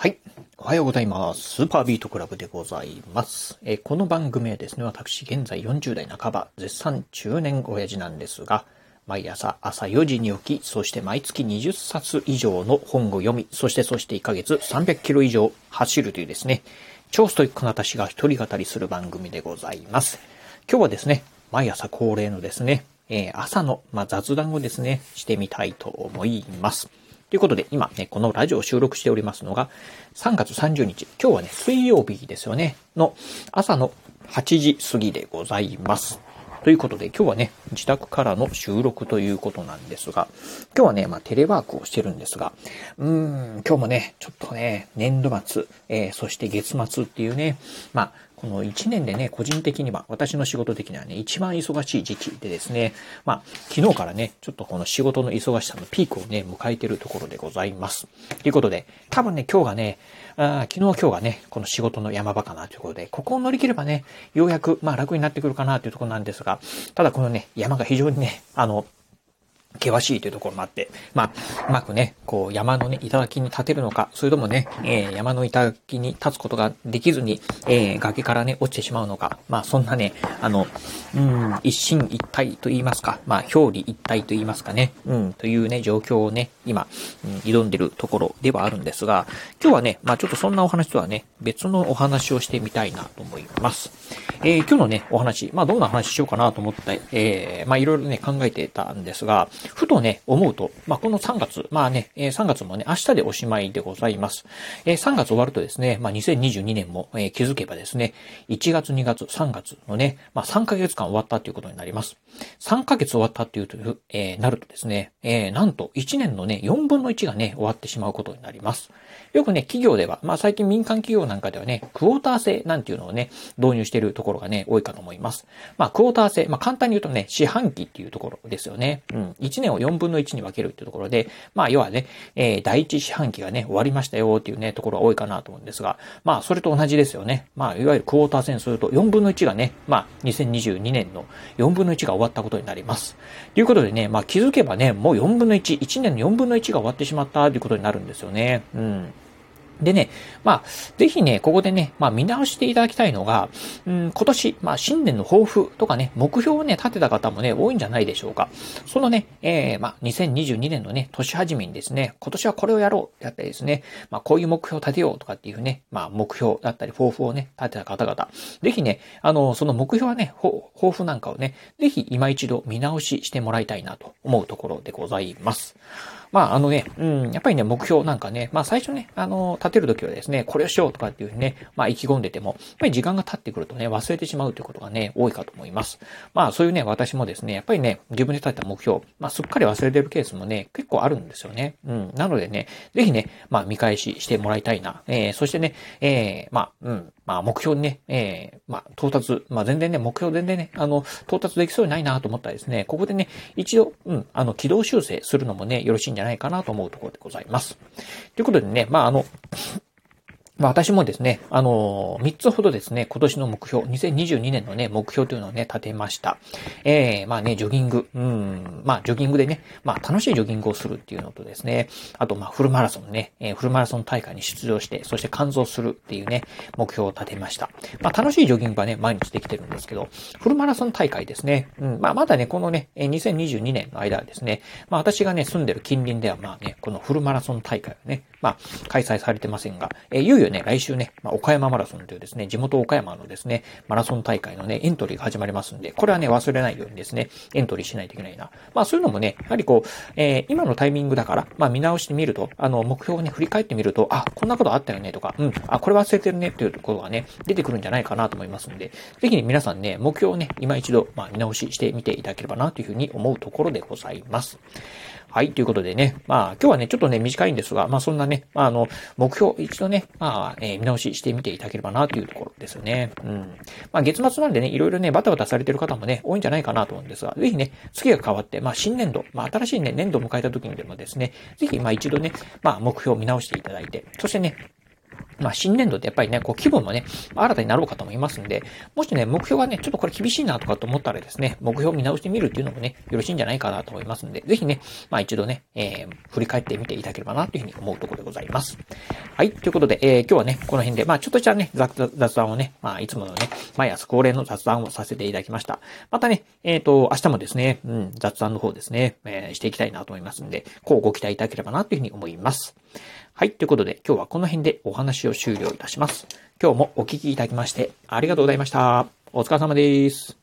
はい。おはようございます。スーパービートクラブでございます。え、この番組はですね、私現在40代半ば、絶賛中年親父なんですが、毎朝朝4時に起き、そして毎月20冊以上の本を読み、そしてそして1ヶ月300キロ以上走るというですね、超ストイックな私が一人語りする番組でございます。今日はですね、毎朝恒例のですね、え、朝の、まあ、雑談をですね、してみたいと思います。ということで、今ね、このラジオを収録しておりますのが、3月30日、今日はね、水曜日ですよね、の朝の8時過ぎでございます。ということで、今日はね、自宅からの収録ということなんですが、今日はね、まあ、テレワークをしてるんですが、うーん、今日もね、ちょっとね、年度末、えー、そして月末っていうね、まあ、この1年でね、個人的には、私の仕事的にはね、一番忙しい時期でですね、まあ、昨日からね、ちょっとこの仕事の忙しさのピークをね、迎えてるところでございます。ということで、多分ね、今日がね、あ昨日今日がね、この仕事の山場かなということで、ここを乗り切ればね、ようやく、まあ楽になってくるかなというところなんですが、ただこのね、山が非常にね、あの、険しいというところもあって、まあ、うまくね、こう、山のね、頂に立てるのか、それともね、えー、山の頂に立つことができずに、えー、崖からね、落ちてしまうのか、まあ、そんなね、あの、うん、一心一体と言いますか、まあ、表裏一体と言いますかね、うん、というね、状況をね、今、うん、挑んでるところではあるんですが、今日はね、まあ、ちょっとそんなお話とはね、別のお話をしてみたいなと思います。えー、今日のね、お話、まあ、どんな話しようかなと思って、えー、まあ、いろいろね、考えてたんですが、ふとね、思うと、まあ、この3月、まあね、え3月もね、明日でおしまいでございます。え3月終わるとですね、まあ、2022年も、え気づけばですね、1月、2月、3月のね、まあ、3ヶ月間終わったということになります。3ヶ月終わったっていうと、えー、なるとですね、えー、なんと1年のね、4分の1がね、終わってしまうことになります。よくね、企業では、まあ、最近民間企業なんかではね、クォーター制なんていうのをね、導入しているところがね、多いかと思います。まあ、クォーター制、まあ、簡単に言うとね、四半期っていうところですよね。うん。1年を4分の1に分けるっていうところで、まあ、要はね、えー、第一四半期がね、終わりましたよっていうね、ところが多いかなと思うんですが、まあ、それと同じですよね。まあ、いわゆるクォーター戦すると4分の1がね、まあ、2022年の4分の1が終わったことになります。ということでね、まあ、気づけばね、もう4分の1、1年の4分の1が終わってしまったということになるんですよね。うん。でね、まあ、ぜひね、ここでね、まあ見直していただきたいのが、うん、今年、まあ新年の抱負とかね、目標をね、立てた方もね、多いんじゃないでしょうか。そのね、えー、まあ2022年のね、年始めにですね、今年はこれをやろう、やったりですね、まあこういう目標を立てようとかっていうね、まあ目標だったり抱負をね、立てた方々、ぜひね、あの、その目標はね、抱負なんかをね、ぜひ今一度見直ししてもらいたいなと思うところでございます。まあ、あのね、うん、やっぱりね、目標なんかね、まあ最初ね、あの、立てるときはですね、これをしようとかっていうふうにね、まあ意気込んでても、やっぱり時間が経ってくるとね、忘れてしまうということがね、多いかと思います。まあそういうね、私もですね、やっぱりね、自分で立てた目標、まあすっかり忘れてるケースもね、結構あるんですよね。うん。なのでね、ぜひね、まあ見返ししてもらいたいな。えー、そしてね、えー、まあ、うん、まあ目標にね、えー、まあ到達、まあ全然ね、目標全然ね、あの、到達できそうにないなと思ったらですね、ここでね、一度、うん、あの、軌道修正するのもね、よろしいんじゃないかなと思うところでございます。ということでね、まあ、あの、私もですね、あのー、3つほどですね、今年の目標、2022年のね、目標というのをね、立てました。えー、まあね、ジョギング、うん、まあジョギングでね、まあ楽しいジョギングをするっていうのとですね、あとまあフルマラソンね、えー、フルマラソン大会に出場して、そして完走するっていうね、目標を立てました。まあ楽しいジョギングはね、毎日できてるんですけど、フルマラソン大会ですね、うん、まあまだね、このね、2022年の間はですね、まあ私がね、住んでる近隣ではまあね、このフルマラソン大会をね、まあ開催されてませんが、えー、いよいよね、来週ね、まあ、岡山マラソンというですね、地元岡山のですね、マラソン大会のね、エントリーが始まりますんで、これはね、忘れないようにですね、エントリーしないといけないな。まあそういうのもね、やはりこう、えー、今のタイミングだから、まあ見直してみると、あの、目標をね、振り返ってみると、あ、こんなことあったよねとか、うん、あ、これ忘れてるねっていうところがね、出てくるんじゃないかなと思いますんで、ぜひね、皆さんね、目標をね、今一度、まあ見直ししてみていただければなというふうに思うところでございます。はい、ということでね、まあ今日はね、ちょっとね、短いんですが、まあそんなね、まああの、目標一度ね、まあ、えー、見直ししてみていただければなというところですよね。うん。まあ月末なんでね、いろいろね、バタバタされてる方もね、多いんじゃないかなと思うんですが、ぜひね、月が変わって、まあ新年度、まあ新しいね、年度を迎えた時にでもですね、ぜひまあ一度ね、まあ目標を見直していただいて、そしてね、まあ、新年度ってやっぱりね、こう、規模もね、新たになろうかと思いますんで、もしね、目標がね、ちょっとこれ厳しいなとかと思ったらですね、目標を見直してみるっていうのもね、よろしいんじゃないかなと思いますんで、ぜひね、まあ一度ね、えー、振り返ってみていただければなというふうに思うところでございます。はい、ということで、えー、今日はね、この辺で、まあちょっとしたね、雑雑談をね、まあいつものね、毎朝恒例の雑談をさせていただきました。またね、えっ、ー、と、明日もですね、うん、雑談の方ですね、えー、していきたいなと思いますんで、こうご期待いただければなというふうに思います。はい。ということで、今日はこの辺でお話を終了いたします。今日もお聞きいただきまして、ありがとうございました。お疲れ様です。